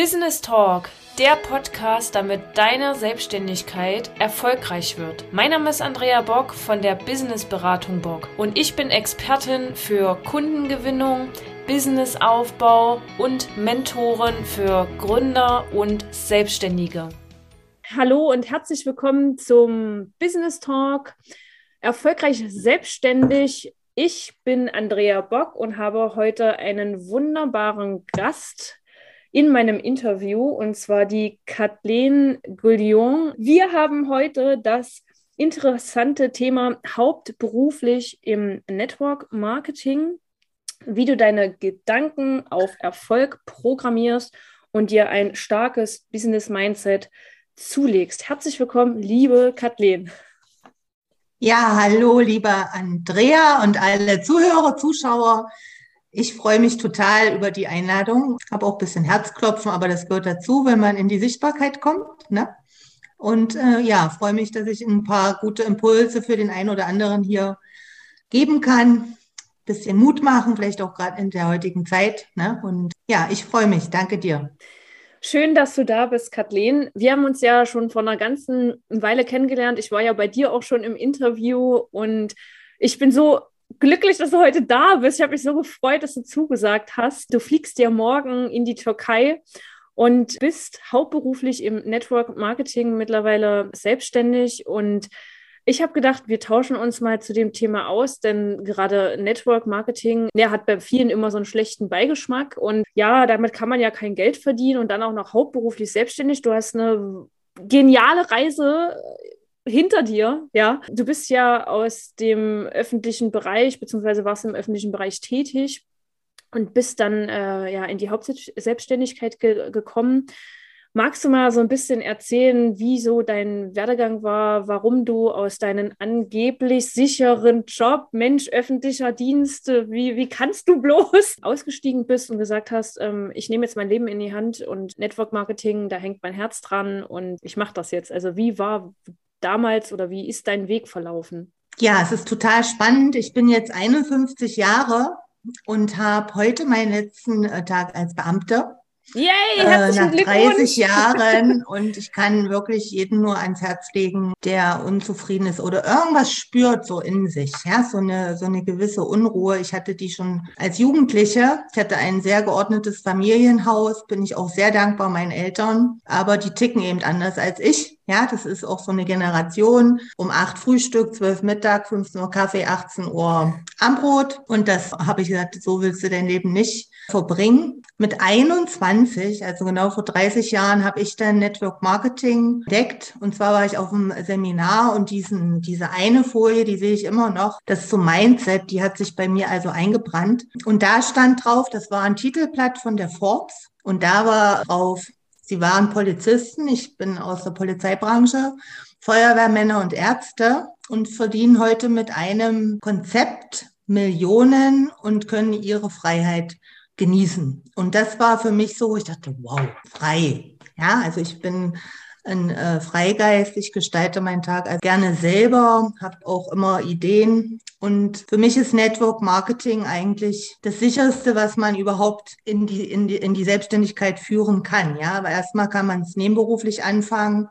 Business Talk, der Podcast, damit deine Selbstständigkeit erfolgreich wird. Mein Name ist Andrea Bock von der Business Beratung Bock und ich bin Expertin für Kundengewinnung, Businessaufbau und Mentorin für Gründer und Selbstständige. Hallo und herzlich willkommen zum Business Talk. Erfolgreich selbstständig. Ich bin Andrea Bock und habe heute einen wunderbaren Gast in meinem Interview, und zwar die Kathleen Goulion. Wir haben heute das interessante Thema hauptberuflich im Network Marketing, wie du deine Gedanken auf Erfolg programmierst und dir ein starkes Business Mindset zulegst. Herzlich willkommen, liebe Kathleen. Ja, hallo, lieber Andrea und alle Zuhörer, Zuschauer. Ich freue mich total über die Einladung. Habe auch ein bisschen Herzklopfen, aber das gehört dazu, wenn man in die Sichtbarkeit kommt. Ne? Und äh, ja, freue mich, dass ich ein paar gute Impulse für den einen oder anderen hier geben kann. Bisschen Mut machen, vielleicht auch gerade in der heutigen Zeit. Ne? Und ja, ich freue mich. Danke dir. Schön, dass du da bist, Kathleen. Wir haben uns ja schon vor einer ganzen Weile kennengelernt. Ich war ja bei dir auch schon im Interview und ich bin so glücklich, dass du heute da bist. Ich habe mich so gefreut, dass du zugesagt hast. Du fliegst ja morgen in die Türkei und bist hauptberuflich im Network Marketing mittlerweile selbstständig und ich habe gedacht, wir tauschen uns mal zu dem Thema aus, denn gerade Network Marketing, der hat bei vielen immer so einen schlechten Beigeschmack und ja, damit kann man ja kein Geld verdienen und dann auch noch hauptberuflich selbstständig. Du hast eine geniale Reise hinter dir, ja. Du bist ja aus dem öffentlichen Bereich, beziehungsweise warst im öffentlichen Bereich tätig und bist dann äh, ja in die Hauptselbstständigkeit ge gekommen. Magst du mal so ein bisschen erzählen, wie so dein Werdegang war, warum du aus deinem angeblich sicheren Job, Mensch, öffentlicher Dienst, wie, wie kannst du bloß ausgestiegen bist und gesagt hast, ähm, ich nehme jetzt mein Leben in die Hand und Network Marketing, da hängt mein Herz dran und ich mache das jetzt. Also wie war damals oder wie ist dein Weg verlaufen? Ja, es ist total spannend. Ich bin jetzt 51 Jahre und habe heute meinen letzten äh, Tag als Beamte. Yay, äh, nach 30 Jahren und ich kann wirklich jeden nur ans Herz legen, der unzufrieden ist oder irgendwas spürt so in sich, ja, so eine so eine gewisse Unruhe. Ich hatte die schon als Jugendliche. Ich hatte ein sehr geordnetes Familienhaus, bin ich auch sehr dankbar meinen Eltern, aber die ticken eben anders als ich. Ja, das ist auch so eine Generation. Um acht Frühstück, zwölf Mittag, 15 Uhr Kaffee, 18 Uhr Armbrot. Und das habe ich gesagt, so willst du dein Leben nicht verbringen. Mit 21, also genau vor 30 Jahren, habe ich dann Network Marketing entdeckt. Und zwar war ich auf einem Seminar und diesen, diese eine Folie, die sehe ich immer noch, das ist so Mindset, die hat sich bei mir also eingebrannt. Und da stand drauf, das war ein Titelblatt von der Forbes. Und da war drauf, Sie waren Polizisten, ich bin aus der Polizeibranche, Feuerwehrmänner und Ärzte und verdienen heute mit einem Konzept Millionen und können ihre Freiheit genießen. Und das war für mich so, ich dachte, wow, frei. Ja, also ich bin ein äh, Freigeist, ich gestalte meinen Tag also gerne selber, habe auch immer Ideen. Und für mich ist Network Marketing eigentlich das sicherste, was man überhaupt in die, in die, in die Selbstständigkeit führen kann. Ja, aber erstmal kann man es nebenberuflich anfangen.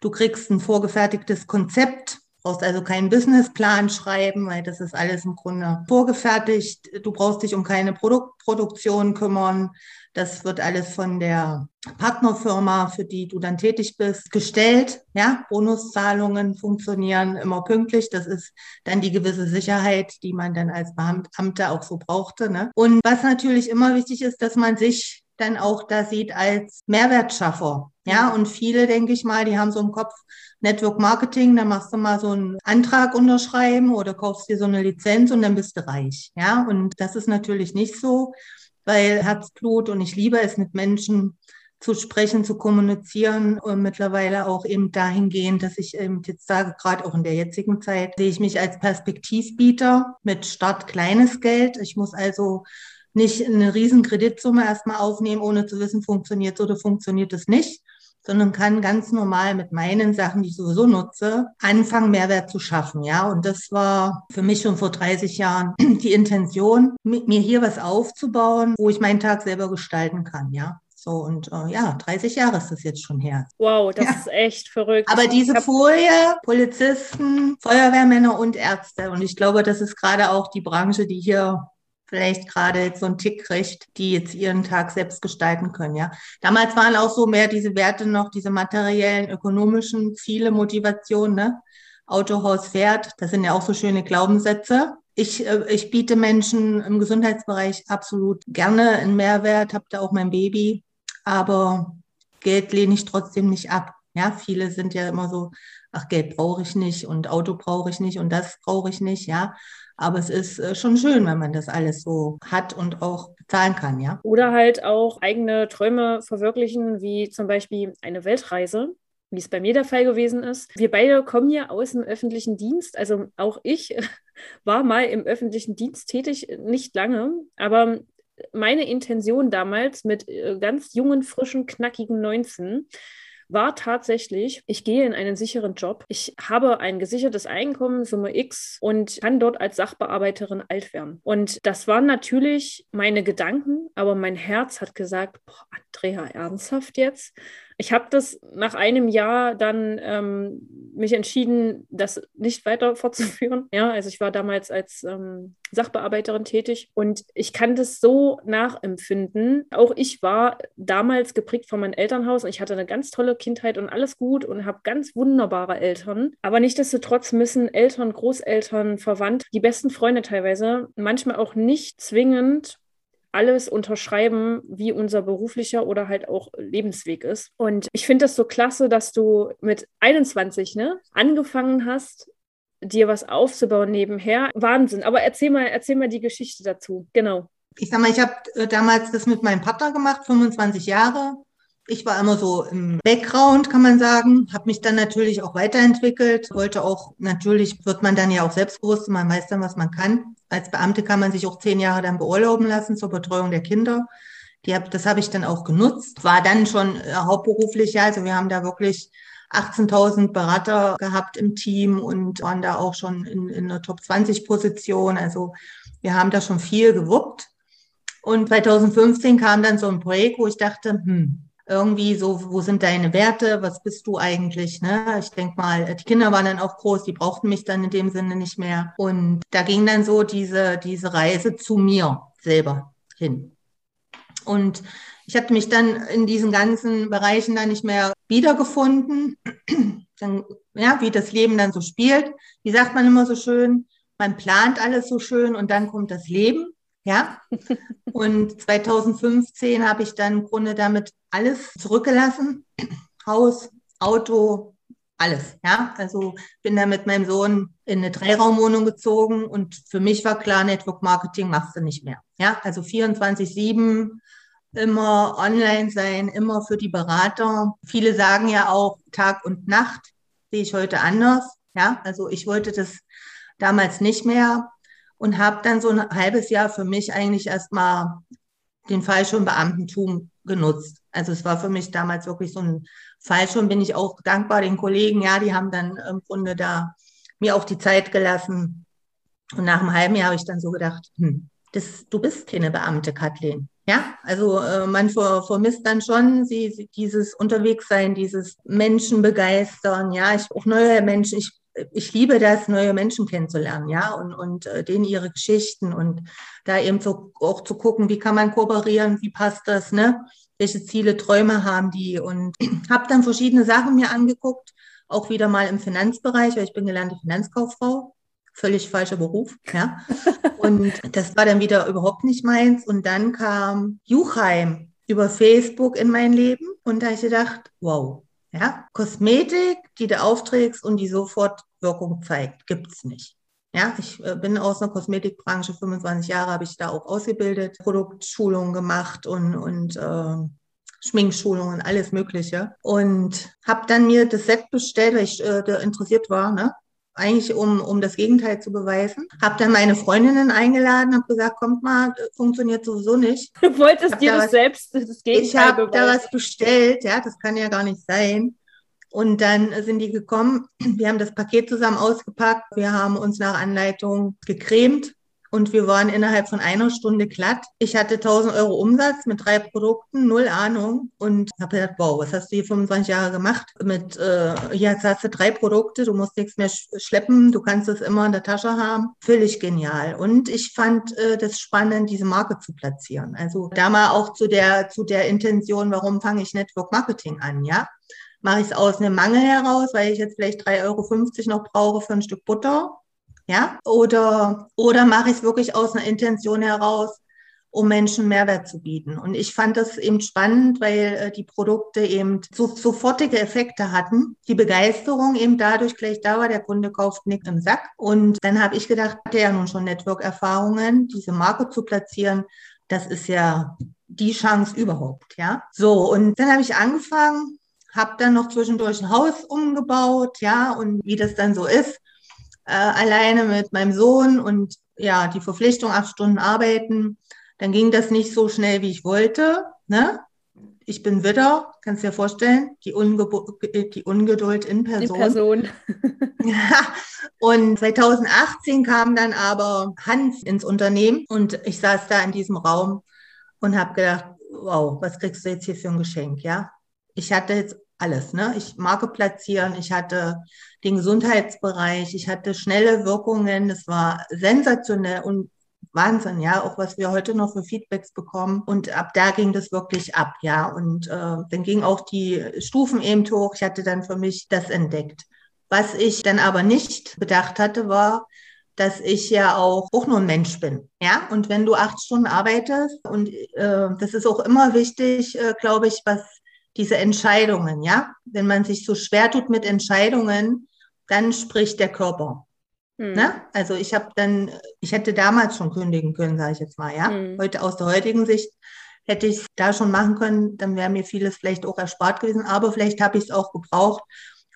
Du kriegst ein vorgefertigtes Konzept, brauchst also keinen Businessplan schreiben, weil das ist alles im Grunde vorgefertigt. Du brauchst dich um keine Produktproduktion kümmern. Das wird alles von der Partnerfirma, für die du dann tätig bist, gestellt. Ja, Bonuszahlungen funktionieren immer pünktlich. Das ist dann die gewisse Sicherheit, die man dann als Beamter auch so brauchte. Ne? Und was natürlich immer wichtig ist, dass man sich dann auch da sieht als Mehrwertschaffer. Ja, und viele, denke ich mal, die haben so im Kopf Network Marketing, da machst du mal so einen Antrag unterschreiben oder kaufst dir so eine Lizenz und dann bist du reich. Ja, und das ist natürlich nicht so weil Herzblut und ich liebe es, mit Menschen zu sprechen, zu kommunizieren und mittlerweile auch eben dahingehend, dass ich eben jetzt sage, gerade auch in der jetzigen Zeit, sehe ich mich als Perspektivbieter mit Start kleines Geld. Ich muss also nicht eine riesen Kreditsumme erstmal aufnehmen, ohne zu wissen, funktioniert es oder funktioniert es nicht, sondern kann ganz normal mit meinen Sachen, die ich sowieso nutze, anfangen, Mehrwert zu schaffen. Ja, und das war für mich schon vor 30 Jahren die Intention, mit mir hier was aufzubauen, wo ich meinen Tag selber gestalten kann. Ja, So, und äh, ja, 30 Jahre ist das jetzt schon her. Wow, das ja. ist echt verrückt. Aber diese Folie, Polizisten, Feuerwehrmänner und Ärzte. Und ich glaube, das ist gerade auch die Branche, die hier vielleicht gerade jetzt so einen Tick kriegt, die jetzt ihren Tag selbst gestalten können, ja. Damals waren auch so mehr diese Werte noch, diese materiellen, ökonomischen Ziele, Motivation, ne? Autohaus fährt, das sind ja auch so schöne Glaubenssätze. Ich, äh, ich biete Menschen im Gesundheitsbereich absolut gerne einen Mehrwert, habe da auch mein Baby aber Geld lehne ich trotzdem nicht ab. Ja, viele sind ja immer so, ach, Geld brauche ich nicht und Auto brauche ich nicht und das brauche ich nicht, ja. Aber es ist äh, schon schön, wenn man das alles so hat und auch bezahlen kann, ja. Oder halt auch eigene Träume verwirklichen, wie zum Beispiel eine Weltreise, wie es bei mir der Fall gewesen ist. Wir beide kommen ja aus dem öffentlichen Dienst. Also auch ich war mal im öffentlichen Dienst tätig, nicht lange, aber meine Intention damals mit äh, ganz jungen, frischen, knackigen 19 war tatsächlich, ich gehe in einen sicheren Job. Ich habe ein gesichertes Einkommen, Summe X, und kann dort als Sachbearbeiterin alt werden. Und das waren natürlich meine Gedanken, aber mein Herz hat gesagt, boah, Andrea, ernsthaft jetzt? Ich habe das nach einem Jahr dann ähm, mich entschieden, das nicht weiter fortzuführen. Ja, also ich war damals als ähm, Sachbearbeiterin tätig und ich kann das so nachempfinden. Auch ich war damals geprägt von meinem Elternhaus und ich hatte eine ganz tolle Kindheit und alles gut und habe ganz wunderbare Eltern. Aber nichtsdestotrotz müssen Eltern, Großeltern, Verwandte, die besten Freunde teilweise manchmal auch nicht zwingend alles unterschreiben, wie unser beruflicher oder halt auch Lebensweg ist. Und ich finde das so klasse, dass du mit 21 ne, angefangen hast, dir was aufzubauen nebenher. Wahnsinn. Aber erzähl mal, erzähl mal die Geschichte dazu. Genau. Ich sag mal, ich habe äh, damals das mit meinem Partner gemacht, 25 Jahre. Ich war immer so im Background, kann man sagen, habe mich dann natürlich auch weiterentwickelt, wollte auch, natürlich wird man dann ja auch selbstbewusst, man weiß dann, was man kann. Als Beamte kann man sich auch zehn Jahre dann beurlauben lassen zur Betreuung der Kinder. Die hab, das habe ich dann auch genutzt. War dann schon äh, hauptberuflich, ja, also wir haben da wirklich 18.000 Berater gehabt im Team und waren da auch schon in, in einer Top 20 Position. Also wir haben da schon viel gewuppt. Und 2015 kam dann so ein Projekt, wo ich dachte, hm, irgendwie so, wo sind deine Werte, was bist du eigentlich? Ne? Ich denke mal, die Kinder waren dann auch groß, die brauchten mich dann in dem Sinne nicht mehr. Und da ging dann so diese, diese Reise zu mir selber hin. Und ich hatte mich dann in diesen ganzen Bereichen dann nicht mehr wiedergefunden. Dann, ja, wie das Leben dann so spielt. Wie sagt man immer so schön? Man plant alles so schön und dann kommt das Leben. Ja. Und 2015 habe ich dann im Grunde damit alles zurückgelassen. Haus, Auto, alles. Ja. Also bin dann mit meinem Sohn in eine Dreiraumwohnung gezogen und für mich war klar, Network Marketing machst du nicht mehr. Ja. Also 24-7 immer online sein, immer für die Berater. Viele sagen ja auch Tag und Nacht, sehe ich heute anders. Ja, also ich wollte das damals nicht mehr und habe dann so ein halbes Jahr für mich eigentlich erstmal den Fallschirmbeamtentum genutzt. Also es war für mich damals wirklich so ein Fallschirm, bin ich auch dankbar den Kollegen, ja, die haben dann im Grunde da mir auch die Zeit gelassen. Und nach einem halben Jahr habe ich dann so gedacht, hm, das, du bist keine Beamte, Kathleen. Ja, also äh, man vermisst dann schon sie, dieses Unterwegssein, dieses Menschen begeistern. Ja, ich auch neue Menschen. Ich ich liebe das, neue Menschen kennenzulernen, ja, und, und äh, denen ihre Geschichten und da eben so auch zu gucken, wie kann man kooperieren, wie passt das, ne? Welche Ziele, Träume haben die und habe dann verschiedene Sachen mir angeguckt, auch wieder mal im Finanzbereich, weil ich bin gelernte Finanzkauffrau, völlig falscher Beruf, ja. Und das war dann wieder überhaupt nicht meins. Und dann kam Juchheim über Facebook in mein Leben und da habe ich gedacht, wow, ja, Kosmetik, die du aufträgst und die sofort Wirkung zeigt, gibt es nicht. Ja, ich äh, bin aus einer Kosmetikbranche, 25 Jahre habe ich da auch ausgebildet, Produktschulungen gemacht und, und äh, Schminkschulungen, alles Mögliche. Und habe dann mir das Set bestellt, weil ich äh, interessiert war, ne? Eigentlich um, um das Gegenteil zu beweisen. Habe dann meine Freundinnen eingeladen, habe gesagt, kommt mal, funktioniert sowieso nicht. Du wolltest dir da das was, selbst das Gegenteil Ich habe da was bestellt, ja, das kann ja gar nicht sein. Und dann sind die gekommen, wir haben das Paket zusammen ausgepackt, wir haben uns nach Anleitung gecremt und wir waren innerhalb von einer Stunde glatt. Ich hatte 1000 Euro Umsatz mit drei Produkten, null Ahnung und habe gedacht, wow, was hast du hier 25 Jahre gemacht? Mit, äh, jetzt hast du drei Produkte, du musst nichts mehr schleppen, du kannst es immer in der Tasche haben. Völlig genial. Und ich fand äh, das spannend, diese Marke zu platzieren. Also da mal auch zu der, zu der Intention, warum fange ich Network Marketing an, ja? Mache ich es aus einem Mangel heraus, weil ich jetzt vielleicht 3,50 Euro noch brauche für ein Stück Butter? Ja? Oder, oder mache ich es wirklich aus einer Intention heraus, um Menschen Mehrwert zu bieten. Und ich fand das eben spannend, weil äh, die Produkte eben so, sofortige Effekte hatten. Die Begeisterung eben dadurch gleich da war, der Kunde kauft nichts im Sack. Und dann habe ich gedacht, hatte ja nun schon Network-Erfahrungen, diese Marke zu platzieren. Das ist ja die Chance überhaupt, ja. So, und dann habe ich angefangen, habe dann noch zwischendurch ein Haus umgebaut, ja, und wie das dann so ist, äh, alleine mit meinem Sohn und ja, die Verpflichtung, acht Stunden arbeiten, dann ging das nicht so schnell, wie ich wollte. Ne? Ich bin Widder, kannst du dir vorstellen, die, Unge die Ungeduld in Person. In Person. ja. Und 2018 kam dann aber Hans ins Unternehmen und ich saß da in diesem Raum und habe gedacht, wow, was kriegst du jetzt hier für ein Geschenk, ja? Ich hatte jetzt alles. Ne? Ich Marke platzieren, ich hatte den Gesundheitsbereich, ich hatte schnelle Wirkungen, es war sensationell und Wahnsinn, ja, auch was wir heute noch für Feedbacks bekommen. Und ab da ging das wirklich ab, ja. Und äh, dann ging auch die Stufen eben hoch. Ich hatte dann für mich das entdeckt. Was ich dann aber nicht bedacht hatte, war, dass ich ja auch, auch nur ein Mensch bin. Ja, und wenn du acht Stunden arbeitest, und äh, das ist auch immer wichtig, äh, glaube ich, was diese Entscheidungen, ja. Wenn man sich so schwer tut mit Entscheidungen, dann spricht der Körper. Mhm. Ne? Also ich habe dann, ich hätte damals schon kündigen können, sage ich jetzt mal, ja. Mhm. Heute aus der heutigen Sicht hätte ich es da schon machen können, dann wäre mir vieles vielleicht auch erspart gewesen, aber vielleicht habe ich es auch gebraucht,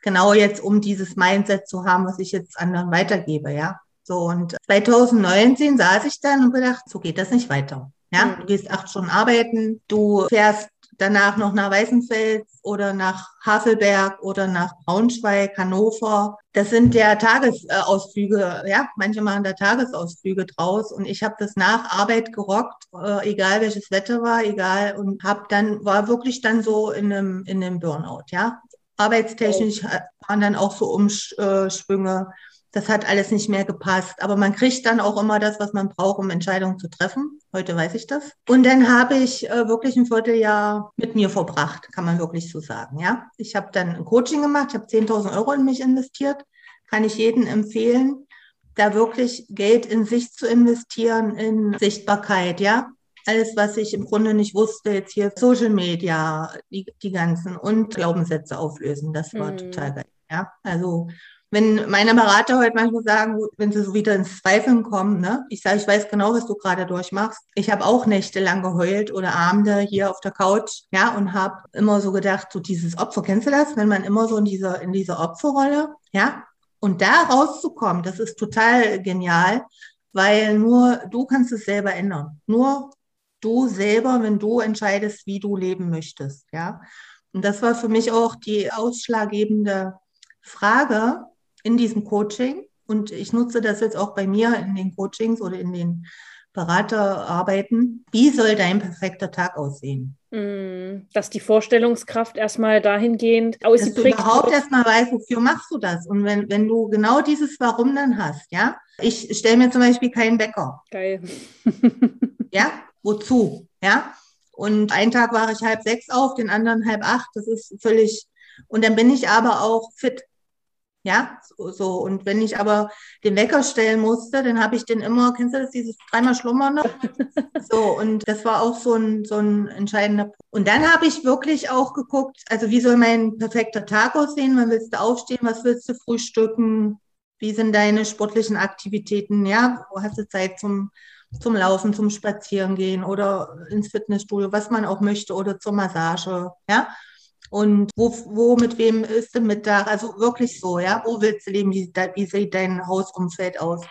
genau jetzt, um dieses Mindset zu haben, was ich jetzt anderen weitergebe, ja. So, und 2019 saß ich dann und gedacht, so geht das nicht weiter. Ja, mhm. du gehst acht Stunden arbeiten, du fährst danach noch nach Weißenfels oder nach Havelberg oder nach Braunschweig, Hannover. Das sind ja Tagesausflüge, ja, manche machen da Tagesausflüge draus und ich habe das nach Arbeit gerockt, äh, egal welches Wetter war, egal und habe dann war wirklich dann so in einem in einem Burnout, ja. Arbeitstechnisch waren dann auch so Umschwünge das hat alles nicht mehr gepasst. Aber man kriegt dann auch immer das, was man braucht, um Entscheidungen zu treffen. Heute weiß ich das. Und dann habe ich äh, wirklich ein Vierteljahr mit mir verbracht, kann man wirklich so sagen. Ja, ich habe dann ein Coaching gemacht, ich habe 10.000 Euro in mich investiert. Kann ich jedem empfehlen, da wirklich Geld in sich zu investieren, in Sichtbarkeit, ja. Alles, was ich im Grunde nicht wusste, jetzt hier Social Media, die, die ganzen und Glaubenssätze auflösen, das war mm. total geil. Ja, also wenn meine Berater heute manchmal sagen, wenn sie so wieder ins Zweifeln kommen, ne? ich sage, ich weiß genau, was du gerade durchmachst. Ich habe auch nächtelang geheult oder Abende hier auf der Couch, ja, und habe immer so gedacht, so dieses Opfer, kennst du das? Wenn man immer so in dieser, in dieser Opferrolle, ja, und da rauszukommen, das ist total genial, weil nur du kannst es selber ändern. Nur du selber, wenn du entscheidest, wie du leben möchtest, ja. Und das war für mich auch die ausschlaggebende Frage, in diesem Coaching und ich nutze das jetzt auch bei mir in den Coachings oder in den Beraterarbeiten. Wie soll dein perfekter Tag aussehen? Mm, dass die Vorstellungskraft erstmal dahingehend ausgeprägt Dass du überhaupt erstmal weißt, wofür machst du das? Und wenn, wenn du genau dieses Warum dann hast, ja? Ich stelle mir zum Beispiel keinen Wecker. Geil. ja? Wozu? Ja? Und einen Tag war ich halb sechs auf, den anderen halb acht. Das ist völlig, und dann bin ich aber auch fit. Ja, so, so. Und wenn ich aber den Wecker stellen musste, dann habe ich den immer, kennst du das, dieses dreimal Schlummern noch? so, und das war auch so ein, so ein entscheidender Punkt. Und dann habe ich wirklich auch geguckt, also wie soll mein perfekter Tag aussehen? Wann willst du aufstehen? Was willst du frühstücken? Wie sind deine sportlichen Aktivitäten? Ja, wo hast du Zeit zum, zum Laufen, zum Spazierengehen oder ins Fitnessstudio, was man auch möchte oder zur Massage? Ja, und wo, wo mit wem ist du Mittag? Also wirklich so, ja. Wo willst du leben? Wie, wie sieht dein Hausumfeld aus?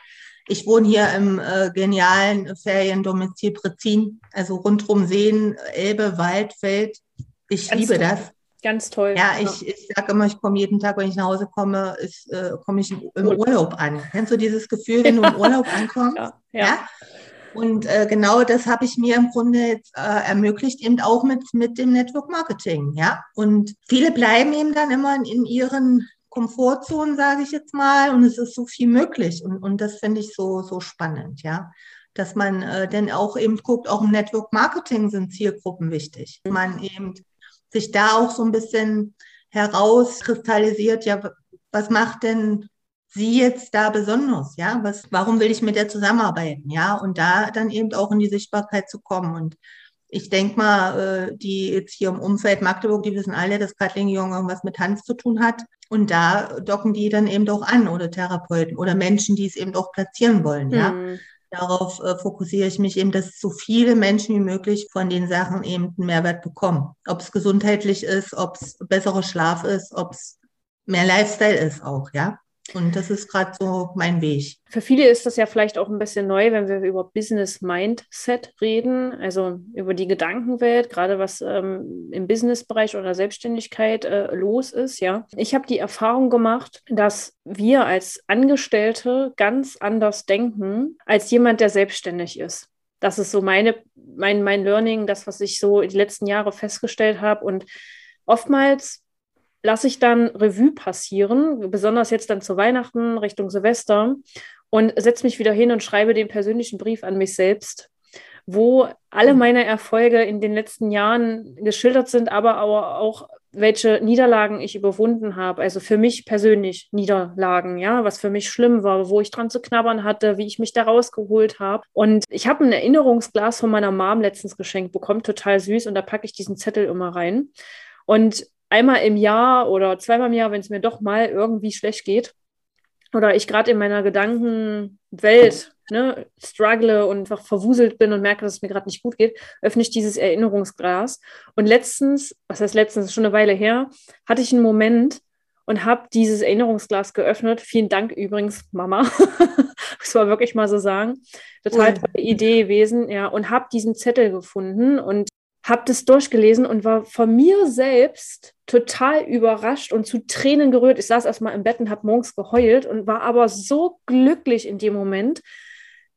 Ich wohne hier im äh, genialen Feriendomizil Prezin, also rundrum Seen, Elbe, Wald, Feld. Ich Ganz liebe toll. das. Ganz toll. Ja, ich, ich sage immer, ich komme jeden Tag, wenn ich nach Hause komme, äh, komme ich im Urlaub an. Kennst du dieses Gefühl, wenn du im Urlaub ankommst? ja, ja. ja? Und äh, genau das habe ich mir im Grunde jetzt äh, ermöglicht, eben auch mit, mit dem Network Marketing. Ja, und viele bleiben eben dann immer in, in ihren Komfortzonen, sage ich jetzt mal, und es ist so viel möglich. Und, und das finde ich so, so spannend, ja. Dass man äh, denn auch eben guckt, auch im Network Marketing sind Zielgruppen wichtig. Man eben sich da auch so ein bisschen herauskristallisiert, ja, was macht denn sie jetzt da besonders? Ja, was, warum will ich mit der zusammenarbeiten? Ja, und da dann eben auch in die Sichtbarkeit zu kommen. Und ich denke mal, äh, die jetzt hier im Umfeld Magdeburg, die wissen alle, dass Kathleen Jung irgendwas mit Tanz zu tun hat. Und da docken die dann eben auch an oder Therapeuten oder Menschen, die es eben auch platzieren wollen. Ja, hm. darauf äh, fokussiere ich mich eben, dass so viele Menschen wie möglich von den Sachen eben einen Mehrwert bekommen. Ob es gesundheitlich ist, ob es besserer Schlaf ist, ob es mehr Lifestyle ist auch, ja. Und das ist gerade so mein Weg. Für viele ist das ja vielleicht auch ein bisschen neu, wenn wir über Business Mindset reden, also über die Gedankenwelt, gerade was ähm, im Businessbereich oder Selbstständigkeit äh, los ist. Ja, ich habe die Erfahrung gemacht, dass wir als Angestellte ganz anders denken als jemand, der selbstständig ist. Das ist so meine, mein, mein Learning, das, was ich so die letzten Jahre festgestellt habe. Und oftmals lasse ich dann Revue passieren, besonders jetzt dann zu Weihnachten, Richtung Silvester, und setze mich wieder hin und schreibe den persönlichen Brief an mich selbst, wo alle meine Erfolge in den letzten Jahren geschildert sind, aber auch welche Niederlagen ich überwunden habe. Also für mich persönlich Niederlagen, ja, was für mich schlimm war, wo ich dran zu knabbern hatte, wie ich mich da rausgeholt habe. Und ich habe ein Erinnerungsglas von meiner Mom letztens geschenkt bekommen, total süß, und da packe ich diesen Zettel immer rein. Und einmal im Jahr oder zweimal im Jahr, wenn es mir doch mal irgendwie schlecht geht oder ich gerade in meiner Gedankenwelt ne, struggle und einfach verwuselt bin und merke, dass es mir gerade nicht gut geht, öffne ich dieses Erinnerungsglas. Und letztens, was heißt letztens, schon eine Weile her, hatte ich einen Moment und habe dieses Erinnerungsglas geöffnet. Vielen Dank übrigens, Mama. das war wirklich mal so sagen. Total tolle Idee gewesen, ja. Und habe diesen Zettel gefunden und habe das durchgelesen und war von mir selbst total überrascht und zu Tränen gerührt. Ich saß erstmal im Bett und habe morgens geheult und war aber so glücklich in dem Moment,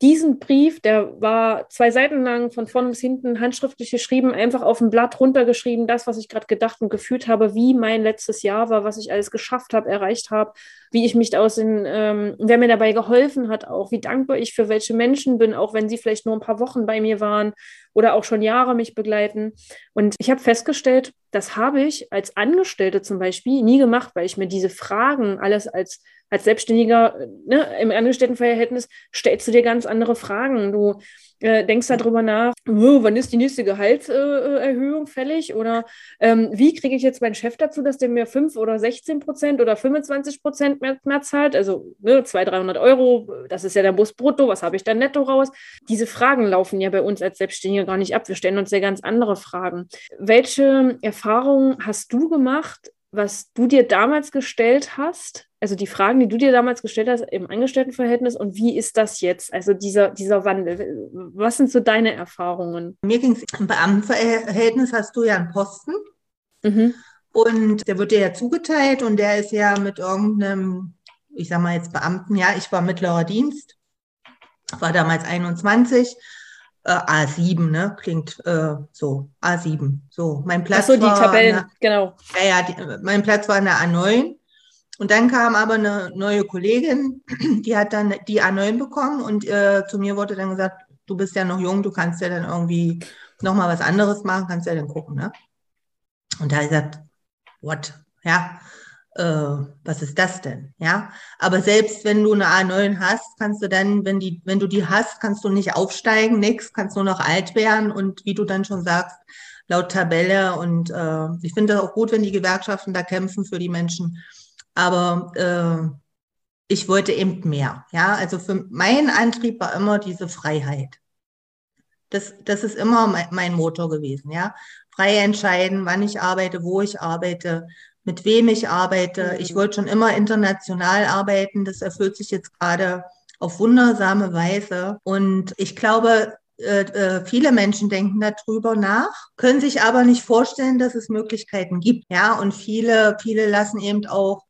diesen Brief, der war zwei Seiten lang, von vorn bis hinten handschriftlich geschrieben, einfach auf ein Blatt runtergeschrieben, das, was ich gerade gedacht und gefühlt habe, wie mein letztes Jahr war, was ich alles geschafft habe, erreicht habe, wie ich mich aus den, ähm, wer mir dabei geholfen hat, auch wie dankbar ich für welche Menschen bin, auch wenn sie vielleicht nur ein paar Wochen bei mir waren oder auch schon Jahre mich begleiten. Und ich habe festgestellt, das habe ich als Angestellte zum Beispiel nie gemacht, weil ich mir diese Fragen alles als als Selbstständiger ne, im Angestelltenverhältnis stellst du dir ganz andere Fragen. Du äh, denkst darüber nach, wann ist die nächste Gehaltserhöhung fällig oder ähm, wie kriege ich jetzt meinen Chef dazu, dass der mir 5 oder 16 Prozent oder 25 Prozent mehr, mehr zahlt, also ne, 200, 300 Euro, das ist ja der Bus brutto, was habe ich dann netto raus? Diese Fragen laufen ja bei uns als Selbstständiger gar nicht ab. Wir stellen uns ja ganz andere Fragen. Welche Erfahrungen hast du gemacht, was du dir damals gestellt hast, also die Fragen, die du dir damals gestellt hast im Angestelltenverhältnis und wie ist das jetzt, also dieser, dieser Wandel? Was sind so deine Erfahrungen? Mir ging es im Beamtenverhältnis, hast du ja einen Posten mhm. und der wird dir ja zugeteilt und der ist ja mit irgendeinem, ich sag mal jetzt Beamten, ja, ich war mittlerer Dienst, war damals 21 äh, A7, ne? Klingt äh, so, A7. So, mein Platz Ach so, die Tabellen, eine, genau. Ja, ja, die, mein Platz war eine A9. Und dann kam aber eine neue Kollegin, die hat dann die A9 bekommen und äh, zu mir wurde dann gesagt, du bist ja noch jung, du kannst ja dann irgendwie nochmal was anderes machen, kannst ja dann gucken, ne? Und da habe ich gesagt, what? Ja, äh, was ist das denn? Ja, aber selbst wenn du eine A9 hast, kannst du dann, wenn die, wenn du die hast, kannst du nicht aufsteigen, nix, kannst nur noch alt werden und wie du dann schon sagst, laut Tabelle und äh, ich finde das auch gut, wenn die Gewerkschaften da kämpfen für die Menschen, aber äh, ich wollte eben mehr. Ja, also für mein Antrieb war immer diese Freiheit. Das, das ist immer mein, mein Motor gewesen. Ja, frei entscheiden, wann ich arbeite, wo ich arbeite, mit wem ich arbeite. Ich mhm. wollte schon immer international arbeiten. Das erfüllt sich jetzt gerade auf wundersame Weise. Und ich glaube, äh, äh, viele Menschen denken darüber nach, können sich aber nicht vorstellen, dass es Möglichkeiten gibt. Ja, und viele, viele lassen eben auch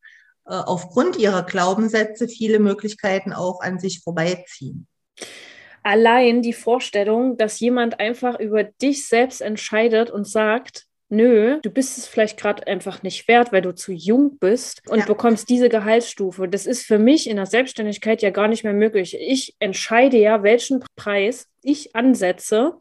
aufgrund ihrer Glaubenssätze viele Möglichkeiten auch an sich vorbeiziehen. Allein die Vorstellung, dass jemand einfach über dich selbst entscheidet und sagt, nö, du bist es vielleicht gerade einfach nicht wert, weil du zu jung bist und ja. bekommst diese Gehaltsstufe. Das ist für mich in der Selbstständigkeit ja gar nicht mehr möglich. Ich entscheide ja, welchen Preis ich ansetze,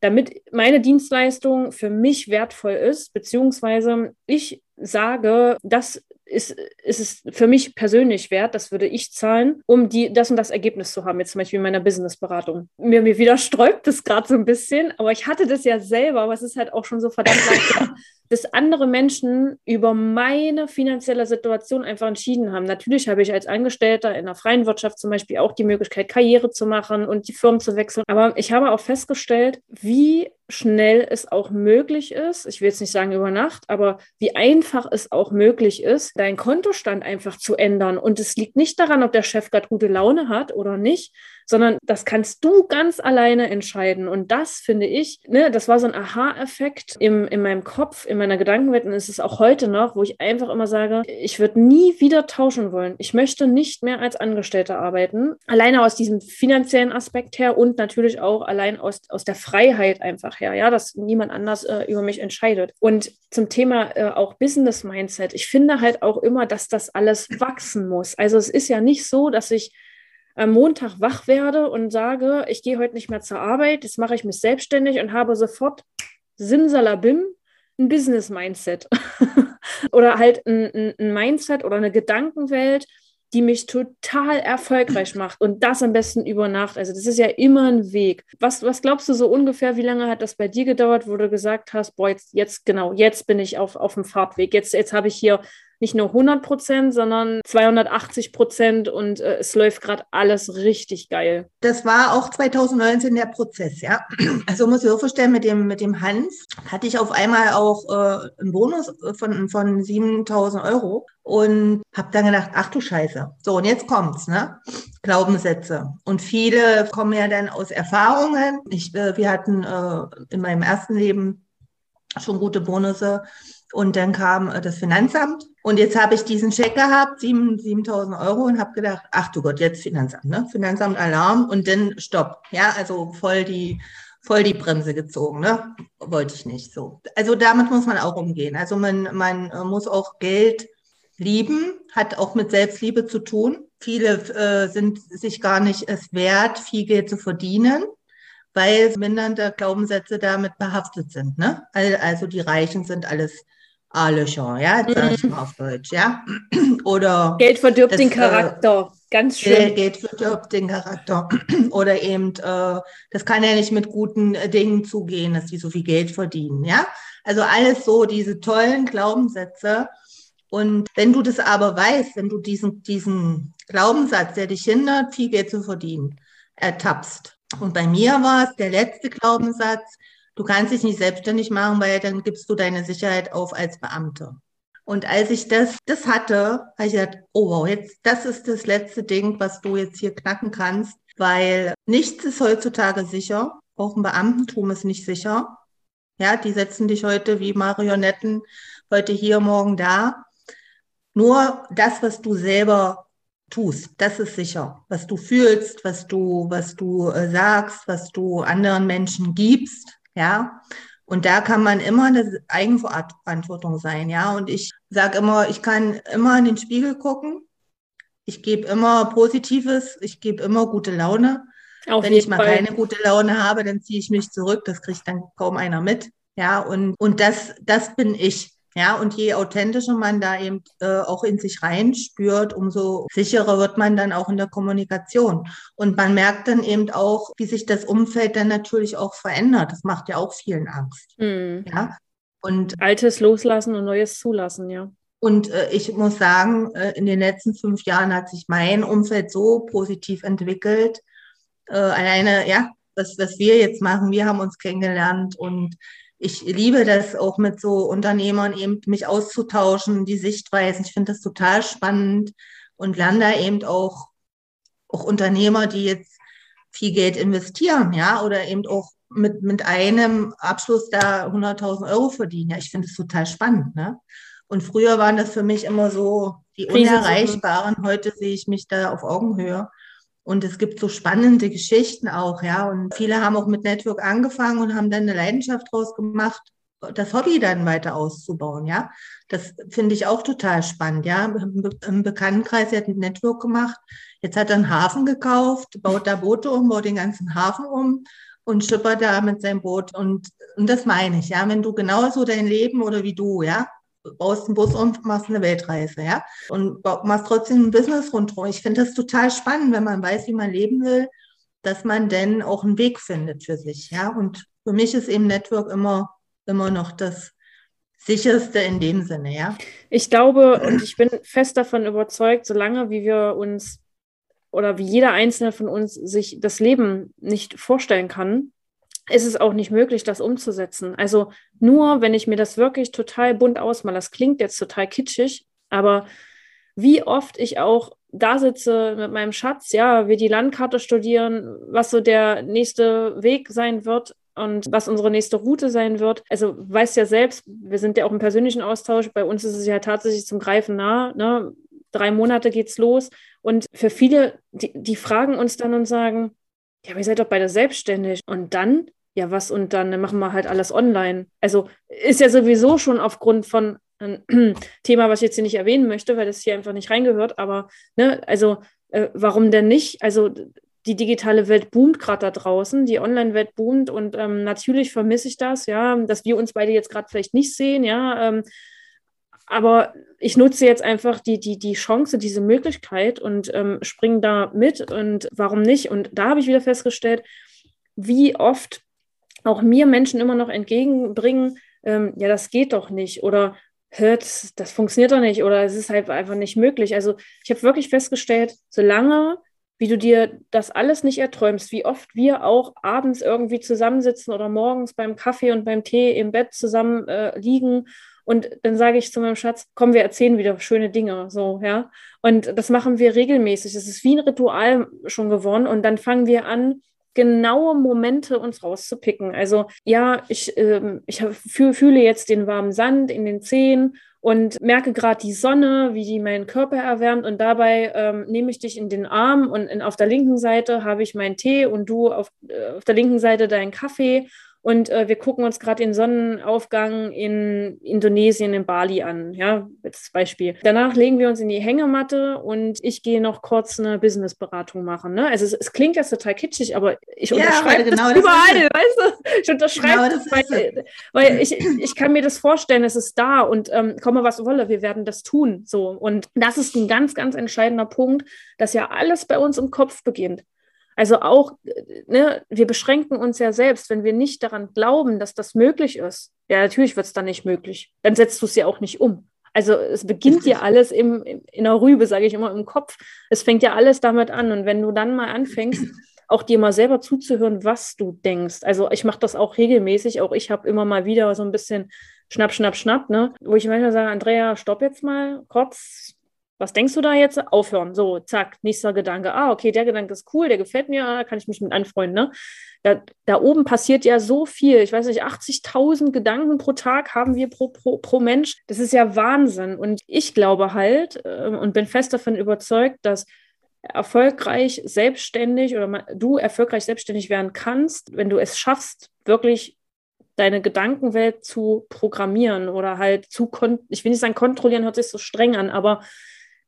damit meine Dienstleistung für mich wertvoll ist, beziehungsweise ich sage, das ist, ist es für mich persönlich wert, das würde ich zahlen, um die, das und das Ergebnis zu haben, jetzt zum Beispiel in meiner Businessberatung. Mir, mir widersträubt das gerade so ein bisschen, aber ich hatte das ja selber, aber es ist halt auch schon so verdammt lang, dass andere Menschen über meine finanzielle Situation einfach entschieden haben. Natürlich habe ich als Angestellter in der freien Wirtschaft zum Beispiel auch die Möglichkeit, Karriere zu machen und die Firmen zu wechseln, aber ich habe auch festgestellt, wie schnell es auch möglich ist, ich will jetzt nicht sagen über Nacht, aber wie einfach es auch möglich ist, deinen Kontostand einfach zu ändern. Und es liegt nicht daran, ob der Chef gerade gute Laune hat oder nicht, sondern das kannst du ganz alleine entscheiden. Und das finde ich, ne, das war so ein Aha-Effekt im, in meinem Kopf, in meiner Gedankenwelt und es ist auch heute noch, wo ich einfach immer sage, ich würde nie wieder tauschen wollen. Ich möchte nicht mehr als Angestellter arbeiten. Alleine aus diesem finanziellen Aspekt her und natürlich auch allein aus, aus der Freiheit einfach her, ja, dass niemand anders äh, über mich entscheidet. Und zum Thema äh, auch Business Mindset, ich finde halt auch immer, dass das alles wachsen muss. Also es ist ja nicht so, dass ich am Montag wach werde und sage, ich gehe heute nicht mehr zur Arbeit, jetzt mache ich mich selbstständig und habe sofort simsalabim ein Business-Mindset oder halt ein, ein, Mindset oder eine Gedankenwelt, die mich total erfolgreich macht und das am besten über Nacht. Also das ist ja immer ein Weg. Was, was glaubst du so ungefähr, wie lange hat das bei dir gedauert, wo du gesagt hast, boah, jetzt, jetzt genau, jetzt bin ich auf, auf dem Fahrtweg, jetzt, jetzt habe ich hier nicht nur 100 Prozent, sondern 280 Prozent und äh, es läuft gerade alles richtig geil. Das war auch 2019 der Prozess, ja. Also muss ich vorstellen, mit dem, mit dem Hans hatte ich auf einmal auch äh, einen Bonus von, von 7000 Euro und habe dann gedacht, ach du Scheiße. So, und jetzt kommt's, ne? Glaubenssätze. Und viele kommen ja dann aus Erfahrungen. Ich, äh, wir hatten äh, in meinem ersten Leben schon gute Bonusse und dann kam äh, das Finanzamt und jetzt habe ich diesen Scheck gehabt, 7.000 Euro und habe gedacht, ach du Gott, jetzt Finanzamt, ne? Finanzamt Alarm und dann Stopp. Ja, also voll die, voll die Bremse gezogen, ne? Wollte ich nicht so. Also damit muss man auch umgehen. Also man, man äh, muss auch Geld lieben, hat auch mit Selbstliebe zu tun. Viele äh, sind sich gar nicht es wert, viel Geld zu verdienen weil mindernde Glaubenssätze damit behaftet sind. Ne? Also die Reichen sind alles A-Löcher, ja, jetzt sage ich mhm. mal auf Deutsch, ja. Oder Geld verdirbt das, den äh, Charakter, äh, ganz schön. Geld verdirbt den Charakter. Oder eben, äh, das kann ja nicht mit guten äh, Dingen zugehen, dass die so viel Geld verdienen, ja. Also alles so, diese tollen Glaubenssätze. Und wenn du das aber weißt, wenn du diesen, diesen Glaubenssatz, der dich hindert, viel Geld zu verdienen, ertappst. Und bei mir war es der letzte Glaubenssatz, du kannst dich nicht selbstständig machen, weil dann gibst du deine Sicherheit auf als Beamte. Und als ich das, das hatte, habe ich gesagt, oh wow, jetzt, das ist das letzte Ding, was du jetzt hier knacken kannst, weil nichts ist heutzutage sicher. Auch ein Beamtentum ist nicht sicher. Ja, die setzen dich heute wie Marionetten, heute hier, morgen da. Nur das, was du selber tust, das ist sicher. Was du fühlst, was du, was du äh, sagst, was du anderen Menschen gibst, ja. Und da kann man immer eine Eigenverantwortung sein, ja. Und ich sage immer, ich kann immer in den Spiegel gucken. Ich gebe immer Positives, ich gebe immer gute Laune. Auf Wenn ich mal Fall. keine gute Laune habe, dann ziehe ich mich zurück. Das kriegt dann kaum einer mit. Ja, und, und das, das bin ich. Ja, und je authentischer man da eben äh, auch in sich reinspürt, umso sicherer wird man dann auch in der Kommunikation. Und man merkt dann eben auch, wie sich das Umfeld dann natürlich auch verändert. Das macht ja auch vielen Angst. Mhm. Ja. Und Altes loslassen und Neues zulassen, ja. Und äh, ich muss sagen, äh, in den letzten fünf Jahren hat sich mein Umfeld so positiv entwickelt. Äh, alleine, ja, was, was wir jetzt machen, wir haben uns kennengelernt und ich liebe das auch mit so Unternehmern eben mich auszutauschen, die Sichtweisen. Ich finde das total spannend und lerne da eben auch, auch Unternehmer, die jetzt viel Geld investieren, ja, oder eben auch mit, mit einem Abschluss da 100.000 Euro verdienen. Ja, ich finde es total spannend, ne? Und früher waren das für mich immer so die Unerreichbaren. Heute sehe ich mich da auf Augenhöhe. Und es gibt so spannende Geschichten auch, ja. Und viele haben auch mit Network angefangen und haben dann eine Leidenschaft draus gemacht, das Hobby dann weiter auszubauen, ja. Das finde ich auch total spannend, ja. Im Bekanntenkreis, hat ein Network gemacht. Jetzt hat er einen Hafen gekauft, baut da Boote um, baut den ganzen Hafen um und schippert da mit seinem Boot. Und, und das meine ich, ja. Wenn du genauso dein Leben oder wie du, ja, baust einen Bus und machst eine Weltreise, ja. Und machst trotzdem ein Business rundherum. Ich finde das total spannend, wenn man weiß, wie man leben will, dass man denn auch einen Weg findet für sich, ja. Und für mich ist eben Network immer, immer noch das sicherste in dem Sinne, ja. Ich glaube und ich bin fest davon überzeugt, solange wie wir uns oder wie jeder einzelne von uns sich das Leben nicht vorstellen kann, ist es auch nicht möglich, das umzusetzen. Also nur, wenn ich mir das wirklich total bunt ausmale, das klingt jetzt total kitschig, aber wie oft ich auch da sitze mit meinem Schatz, ja, wir die Landkarte studieren, was so der nächste Weg sein wird und was unsere nächste Route sein wird. Also weißt ja selbst, wir sind ja auch im persönlichen Austausch, bei uns ist es ja tatsächlich zum Greifen nah, ne? drei Monate geht's los und für viele, die, die fragen uns dann und sagen, ja, aber ihr seid doch beide selbstständig. Und dann ja, was und dann machen wir halt alles online. Also ist ja sowieso schon aufgrund von einem Thema, was ich jetzt hier nicht erwähnen möchte, weil das hier einfach nicht reingehört, aber ne, also äh, warum denn nicht? Also die digitale Welt boomt gerade da draußen, die Online-Welt boomt und ähm, natürlich vermisse ich das, ja, dass wir uns beide jetzt gerade vielleicht nicht sehen, ja, ähm, aber ich nutze jetzt einfach die, die, die Chance, diese Möglichkeit und ähm, springe da mit und warum nicht? Und da habe ich wieder festgestellt, wie oft auch mir Menschen immer noch entgegenbringen, ähm, ja, das geht doch nicht oder hört, das funktioniert doch nicht oder es ist halt einfach nicht möglich. Also ich habe wirklich festgestellt, solange wie du dir das alles nicht erträumst, wie oft wir auch abends irgendwie zusammensitzen oder morgens beim Kaffee und beim Tee im Bett zusammen äh, liegen und dann sage ich zu meinem Schatz, komm, wir erzählen wieder schöne Dinge, so, ja. Und das machen wir regelmäßig. Es ist wie ein Ritual schon geworden. Und dann fangen wir an, genaue Momente uns rauszupicken. Also ja, ich, äh, ich fühle jetzt den warmen Sand in den Zehen und merke gerade die Sonne, wie die meinen Körper erwärmt und dabei ähm, nehme ich dich in den Arm und in, auf der linken Seite habe ich meinen Tee und du auf, äh, auf der linken Seite deinen Kaffee und äh, wir gucken uns gerade den Sonnenaufgang in Indonesien, in Bali an. Ja, als Beispiel. Danach legen wir uns in die Hängematte und ich gehe noch kurz eine Businessberatung machen. Ne? Also es, es, klingt jetzt total kitschig, aber ich unterschreibe ja, genau das überall, das weißt du? Ich unterschreibe genau das, weil, weil ich, ich kann mir das vorstellen, es ist da und ähm, komme was wolle, wir werden das tun. So. Und das ist ein ganz, ganz entscheidender Punkt, dass ja alles bei uns im Kopf beginnt. Also auch, ne, wir beschränken uns ja selbst, wenn wir nicht daran glauben, dass das möglich ist. Ja, natürlich wird es dann nicht möglich. Dann setzt du es ja auch nicht um. Also es beginnt ja alles im, in der Rübe, sage ich immer, im Kopf. Es fängt ja alles damit an. Und wenn du dann mal anfängst, auch dir mal selber zuzuhören, was du denkst. Also ich mache das auch regelmäßig. Auch ich habe immer mal wieder so ein bisschen Schnapp, Schnapp, Schnapp, ne? Wo ich manchmal sage, Andrea, stopp jetzt mal kurz, was denkst du da jetzt? Aufhören. So, zack, nächster Gedanke. Ah, okay, der Gedanke ist cool, der gefällt mir, da kann ich mich mit anfreunden. Ne? Da, da oben passiert ja so viel. Ich weiß nicht, 80.000 Gedanken pro Tag haben wir pro, pro, pro Mensch. Das ist ja Wahnsinn. Und ich glaube halt äh, und bin fest davon überzeugt, dass erfolgreich selbstständig oder du erfolgreich selbstständig werden kannst, wenn du es schaffst, wirklich deine Gedankenwelt zu programmieren oder halt zu, ich will nicht sagen kontrollieren, hört sich so streng an, aber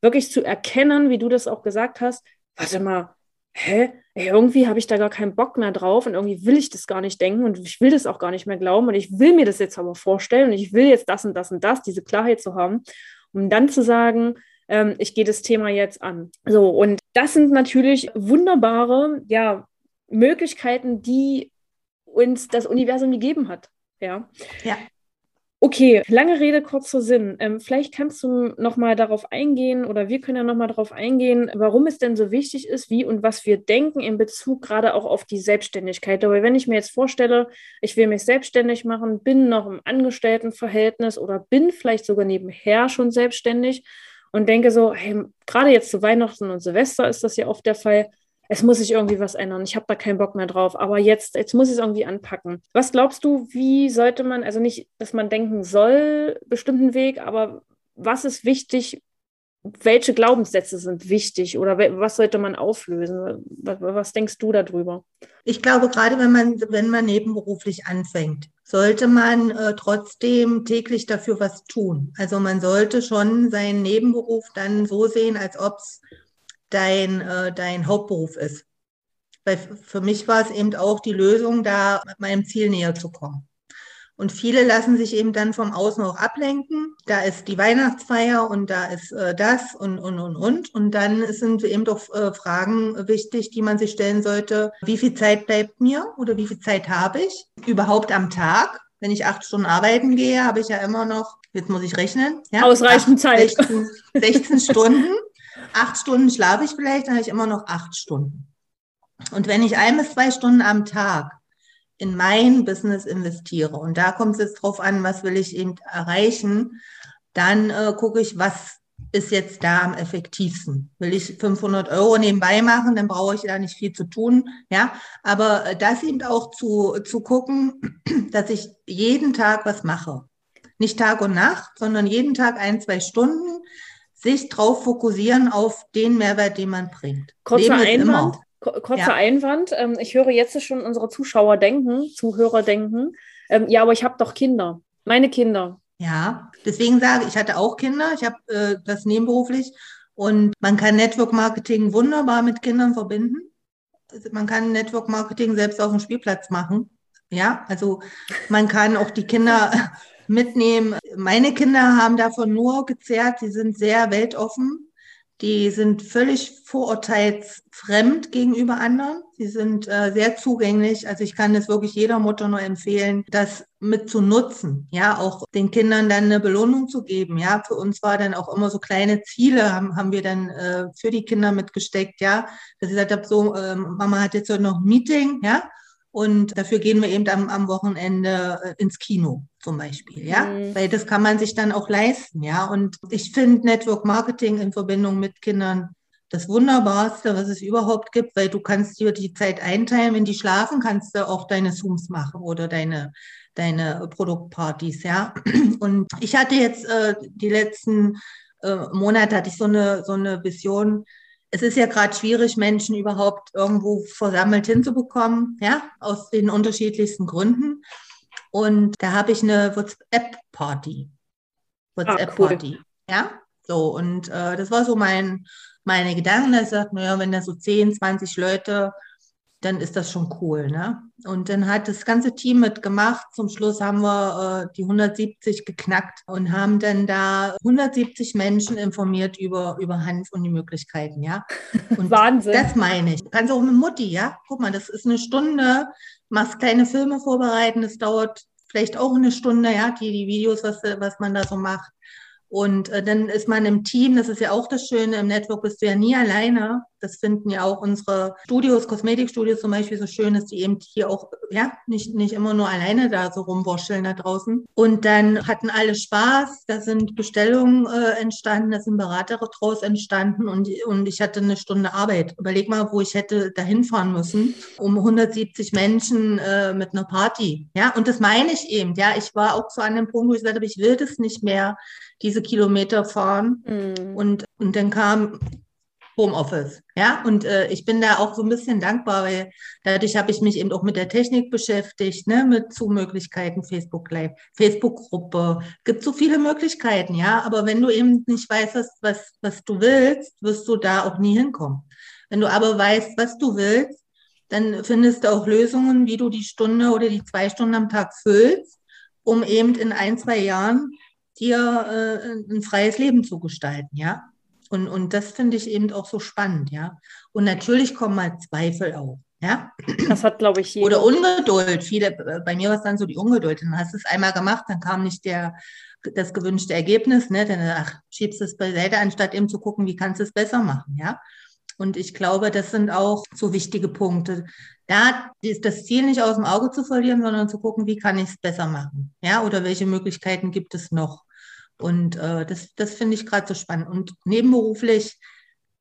wirklich zu erkennen, wie du das auch gesagt hast, warte mal, hä? Ey, irgendwie habe ich da gar keinen Bock mehr drauf und irgendwie will ich das gar nicht denken und ich will das auch gar nicht mehr glauben und ich will mir das jetzt aber vorstellen und ich will jetzt das und das und das, diese Klarheit zu haben, um dann zu sagen, ähm, ich gehe das Thema jetzt an. So, und das sind natürlich wunderbare, ja, Möglichkeiten, die uns das Universum gegeben hat. Ja. ja. Okay, lange Rede, kurzer Sinn. Ähm, vielleicht kannst du noch mal darauf eingehen oder wir können ja noch mal darauf eingehen, warum es denn so wichtig ist, wie und was wir denken in Bezug gerade auch auf die Selbstständigkeit. Aber wenn ich mir jetzt vorstelle, ich will mich selbstständig machen, bin noch im Angestelltenverhältnis oder bin vielleicht sogar nebenher schon selbstständig und denke so, hey, gerade jetzt zu Weihnachten und Silvester ist das ja oft der Fall, es muss sich irgendwie was ändern, ich habe da keinen Bock mehr drauf, aber jetzt, jetzt muss ich es irgendwie anpacken. Was glaubst du, wie sollte man, also nicht, dass man denken soll, bestimmten Weg, aber was ist wichtig, welche Glaubenssätze sind wichtig oder was sollte man auflösen? Was, was, denkst du darüber? Ich glaube, gerade wenn man, wenn man nebenberuflich anfängt, sollte man äh, trotzdem täglich dafür was tun. Also man sollte schon seinen Nebenberuf dann so sehen, als ob es dein, äh, dein Hauptberuf ist. Weil für mich war es eben auch die Lösung, da meinem Ziel näher zu kommen. Und viele lassen sich eben dann vom Außen auch ablenken. Da ist die Weihnachtsfeier und da ist äh, das und, und, und, und. Und dann sind eben doch äh, Fragen wichtig, die man sich stellen sollte. Wie viel Zeit bleibt mir oder wie viel Zeit habe ich überhaupt am Tag? Wenn ich acht Stunden arbeiten gehe, habe ich ja immer noch, jetzt muss ich rechnen. Ja, Ausreichend acht, Zeit. 16, 16 Stunden. Acht Stunden schlafe ich vielleicht, dann habe ich immer noch acht Stunden. Und wenn ich ein bis zwei Stunden am Tag in mein Business investiere und da kommt es jetzt drauf an, was will ich eben erreichen, dann äh, gucke ich, was ist jetzt da am effektivsten. Will ich 500 Euro nebenbei machen, dann brauche ich da nicht viel zu tun, ja. Aber äh, das eben auch zu, zu gucken, dass ich jeden Tag was mache. Nicht Tag und Nacht, sondern jeden Tag ein, zwei Stunden sich drauf fokussieren auf den Mehrwert, den man bringt. Kurzer Einwand. Kurzer ja. Einwand. Ähm, ich höre jetzt schon unsere Zuschauer denken, Zuhörer denken. Ähm, ja, aber ich habe doch Kinder. Meine Kinder. Ja, deswegen sage ich, ich hatte auch Kinder. Ich habe äh, das nebenberuflich. Und man kann Network Marketing wunderbar mit Kindern verbinden. Also man kann Network Marketing selbst auf dem Spielplatz machen. Ja, also man kann auch die Kinder mitnehmen. Meine Kinder haben davon nur gezehrt. Sie sind sehr weltoffen die sind völlig vorurteilsfremd gegenüber anderen. Sie sind äh, sehr zugänglich. Also ich kann es wirklich jeder Mutter nur empfehlen, das mit zu nutzen. Ja, auch den Kindern dann eine Belohnung zu geben. Ja, für uns war dann auch immer so kleine Ziele haben, haben wir dann äh, für die Kinder mitgesteckt. Ja, dass ich gesagt habe, so, äh, Mama hat jetzt heute noch ein Meeting. Ja, und dafür gehen wir eben am, am Wochenende äh, ins Kino zum Beispiel, ja, mhm. weil das kann man sich dann auch leisten, ja. Und ich finde Network Marketing in Verbindung mit Kindern das Wunderbarste, was es überhaupt gibt, weil du kannst dir die Zeit einteilen, wenn die schlafen, kannst du auch deine Zooms machen oder deine deine Produktpartys, ja. Und ich hatte jetzt äh, die letzten äh, Monate hatte ich so eine so eine Vision, es ist ja gerade schwierig, Menschen überhaupt irgendwo versammelt hinzubekommen, ja, aus den unterschiedlichsten Gründen. Und da habe ich eine WhatsApp-Party. WhatsApp-Party, ah, cool. ja. So, und äh, das war so mein, meine Gedanken, ich sagte, naja, wenn da so 10, 20 Leute dann ist das schon cool. Ne? Und dann hat das ganze Team mitgemacht. Zum Schluss haben wir äh, die 170 geknackt und haben dann da 170 Menschen informiert über, über Hanf und die Möglichkeiten. Ja? Und Wahnsinn. Das meine ich. Kannst auch mit Mutti, ja? Guck mal, das ist eine Stunde, machst kleine Filme vorbereiten, das dauert vielleicht auch eine Stunde, ja, die, die Videos, was, was man da so macht. Und äh, dann ist man im Team, das ist ja auch das Schöne, im Network bist du ja nie alleine. Das finden ja auch unsere Studios, Kosmetikstudios zum Beispiel so schön, dass die eben hier auch, ja, nicht, nicht immer nur alleine da so rumwurscheln da draußen. Und dann hatten alle Spaß, da sind Bestellungen äh, entstanden, da sind Berater draus entstanden und, und ich hatte eine Stunde Arbeit. Überleg mal, wo ich hätte dahin fahren müssen, um 170 Menschen äh, mit einer Party. Ja, und das meine ich eben, ja, ich war auch so an dem Punkt, wo ich gesagt habe, ich will das nicht mehr diese Kilometer fahren. Mhm. Und, und dann kam Homeoffice. Ja, und äh, ich bin da auch so ein bisschen dankbar, weil dadurch habe ich mich eben auch mit der Technik beschäftigt, ne, mit Zumöglichkeiten, Facebook Live, Facebook-Gruppe. Gibt so viele Möglichkeiten, ja. Aber wenn du eben nicht weißt, was, was, was du willst, wirst du da auch nie hinkommen. Wenn du aber weißt, was du willst, dann findest du auch Lösungen, wie du die Stunde oder die zwei Stunden am Tag füllst, um eben in ein, zwei Jahren dir äh, ein freies Leben zu gestalten, ja. Und, und das finde ich eben auch so spannend, ja. Und natürlich kommen mal Zweifel auf, ja. Das hat, glaube ich, jeder. Oder Ungeduld. Viele, bei mir war es dann so die Ungeduld. Dann hast du es einmal gemacht, dann kam nicht der, das gewünschte Ergebnis, ne? Dann ach, schiebst es beiseite, anstatt eben zu gucken, wie kannst du es besser machen, ja. Und ich glaube, das sind auch so wichtige Punkte. Da ist das Ziel nicht aus dem Auge zu verlieren, sondern zu gucken, wie kann ich es besser machen? Ja, oder welche Möglichkeiten gibt es noch? Und äh, das, das finde ich gerade so spannend. Und nebenberuflich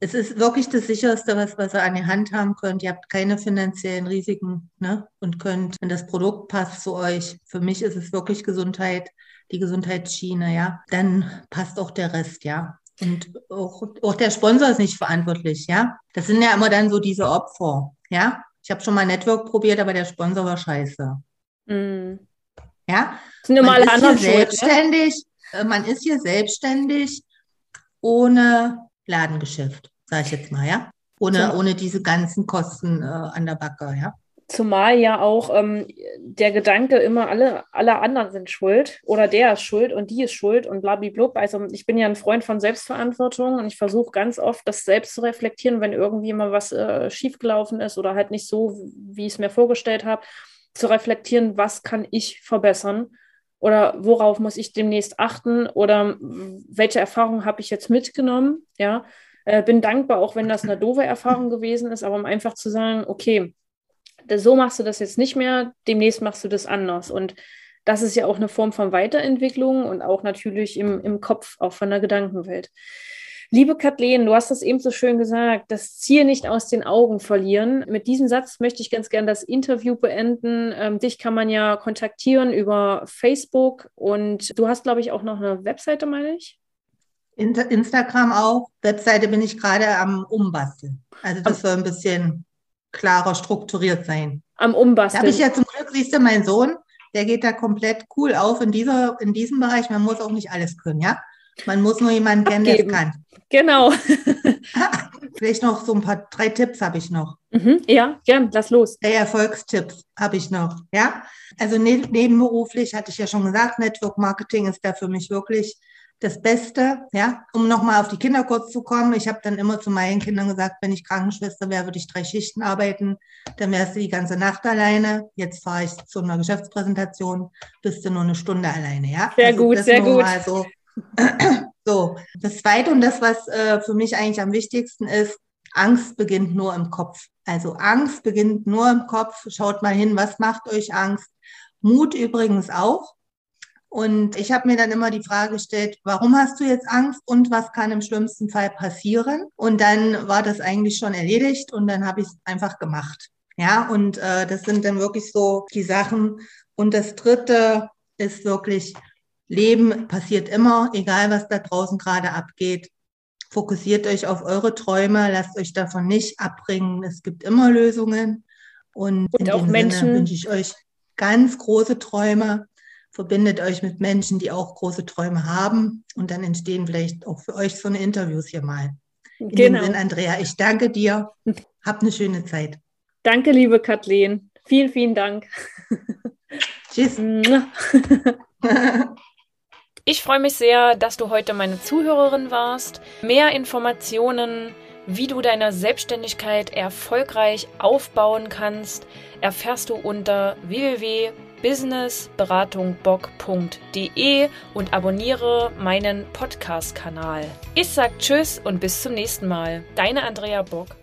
es ist wirklich das sicherste, was, was ihr an die Hand haben könnt. Ihr habt keine finanziellen Risiken ne? und könnt, wenn das Produkt passt zu euch, für mich ist es wirklich Gesundheit, die Gesundheitsschiene, ja, dann passt auch der Rest, ja. Und auch, auch der Sponsor ist nicht verantwortlich, ja. Das sind ja immer dann so diese Opfer, ja. Ich habe schon mal Network probiert, aber der Sponsor war scheiße. Mm. Ja. Das sind alle anderen selbstständig. Schuld, ne? Man ist hier selbstständig ohne Ladengeschäft, sage ich jetzt mal, ja. Ohne, so. ohne diese ganzen Kosten äh, an der Backe, ja. Zumal ja auch ähm, der Gedanke immer, alle, alle anderen sind schuld oder der ist schuld und die ist schuld und blablablub. Also ich bin ja ein Freund von Selbstverantwortung und ich versuche ganz oft, das selbst zu reflektieren, wenn irgendwie mal was äh, schiefgelaufen ist oder halt nicht so, wie ich es mir vorgestellt habe, zu reflektieren, was kann ich verbessern oder worauf muss ich demnächst achten oder welche Erfahrungen habe ich jetzt mitgenommen, ja. Äh, bin dankbar, auch wenn das eine doofe Erfahrung gewesen ist, aber um einfach zu sagen, okay, so machst du das jetzt nicht mehr, demnächst machst du das anders. Und das ist ja auch eine Form von Weiterentwicklung und auch natürlich im, im Kopf, auch von der Gedankenwelt. Liebe Kathleen, du hast das eben so schön gesagt, das Ziel nicht aus den Augen verlieren. Mit diesem Satz möchte ich ganz gerne das Interview beenden. Ähm, dich kann man ja kontaktieren über Facebook und du hast, glaube ich, auch noch eine Webseite, meine ich. Instagram auch. Webseite bin ich gerade am Umbasteln. Also das soll ein bisschen klarer strukturiert sein. Am Umbasteln. Da habe ich ja zum Glück, siehst du, mein Sohn, der geht da komplett cool auf in, dieser, in diesem Bereich. Man muss auch nicht alles können, ja? Man muss nur jemanden kennen, der es kann. Genau. Vielleicht noch so ein paar, drei Tipps habe ich noch. Mhm, ja, gern, lass los. Drei Erfolgstipps habe ich noch, ja? Also ne nebenberuflich hatte ich ja schon gesagt, Network Marketing ist da für mich wirklich das Beste, ja, um nochmal auf die Kinder kurz zu kommen. Ich habe dann immer zu meinen Kindern gesagt, wenn ich Krankenschwester wäre, würde ich drei Schichten arbeiten. Dann wärst du die ganze Nacht alleine. Jetzt fahre ich zu einer Geschäftspräsentation, bist du nur eine Stunde alleine, ja. Sehr also gut, sehr gut. So. So, das Zweite und das, was äh, für mich eigentlich am wichtigsten ist, Angst beginnt nur im Kopf. Also Angst beginnt nur im Kopf. Schaut mal hin, was macht euch Angst? Mut übrigens auch. Und ich habe mir dann immer die Frage gestellt, warum hast du jetzt Angst und was kann im schlimmsten Fall passieren? Und dann war das eigentlich schon erledigt und dann habe ich es einfach gemacht. Ja, und äh, das sind dann wirklich so die Sachen. Und das Dritte ist wirklich, Leben passiert immer, egal was da draußen gerade abgeht. Fokussiert euch auf eure Träume, lasst euch davon nicht abbringen. Es gibt immer Lösungen. Und, und in auch dem Menschen. Sinne wünsche ich euch ganz große Träume verbindet euch mit Menschen, die auch große Träume haben und dann entstehen vielleicht auch für euch so eine Interviews hier mal. In genau. dem Sinn, Andrea, ich danke dir. Hab eine schöne Zeit. Danke, liebe Kathleen. Vielen, vielen Dank. Tschüss. Ich freue mich sehr, dass du heute meine Zuhörerin warst. Mehr Informationen, wie du deine Selbstständigkeit erfolgreich aufbauen kannst, erfährst du unter www businessberatungbock.de und abonniere meinen Podcast-Kanal. Ich sag Tschüss und bis zum nächsten Mal. Deine Andrea Bock.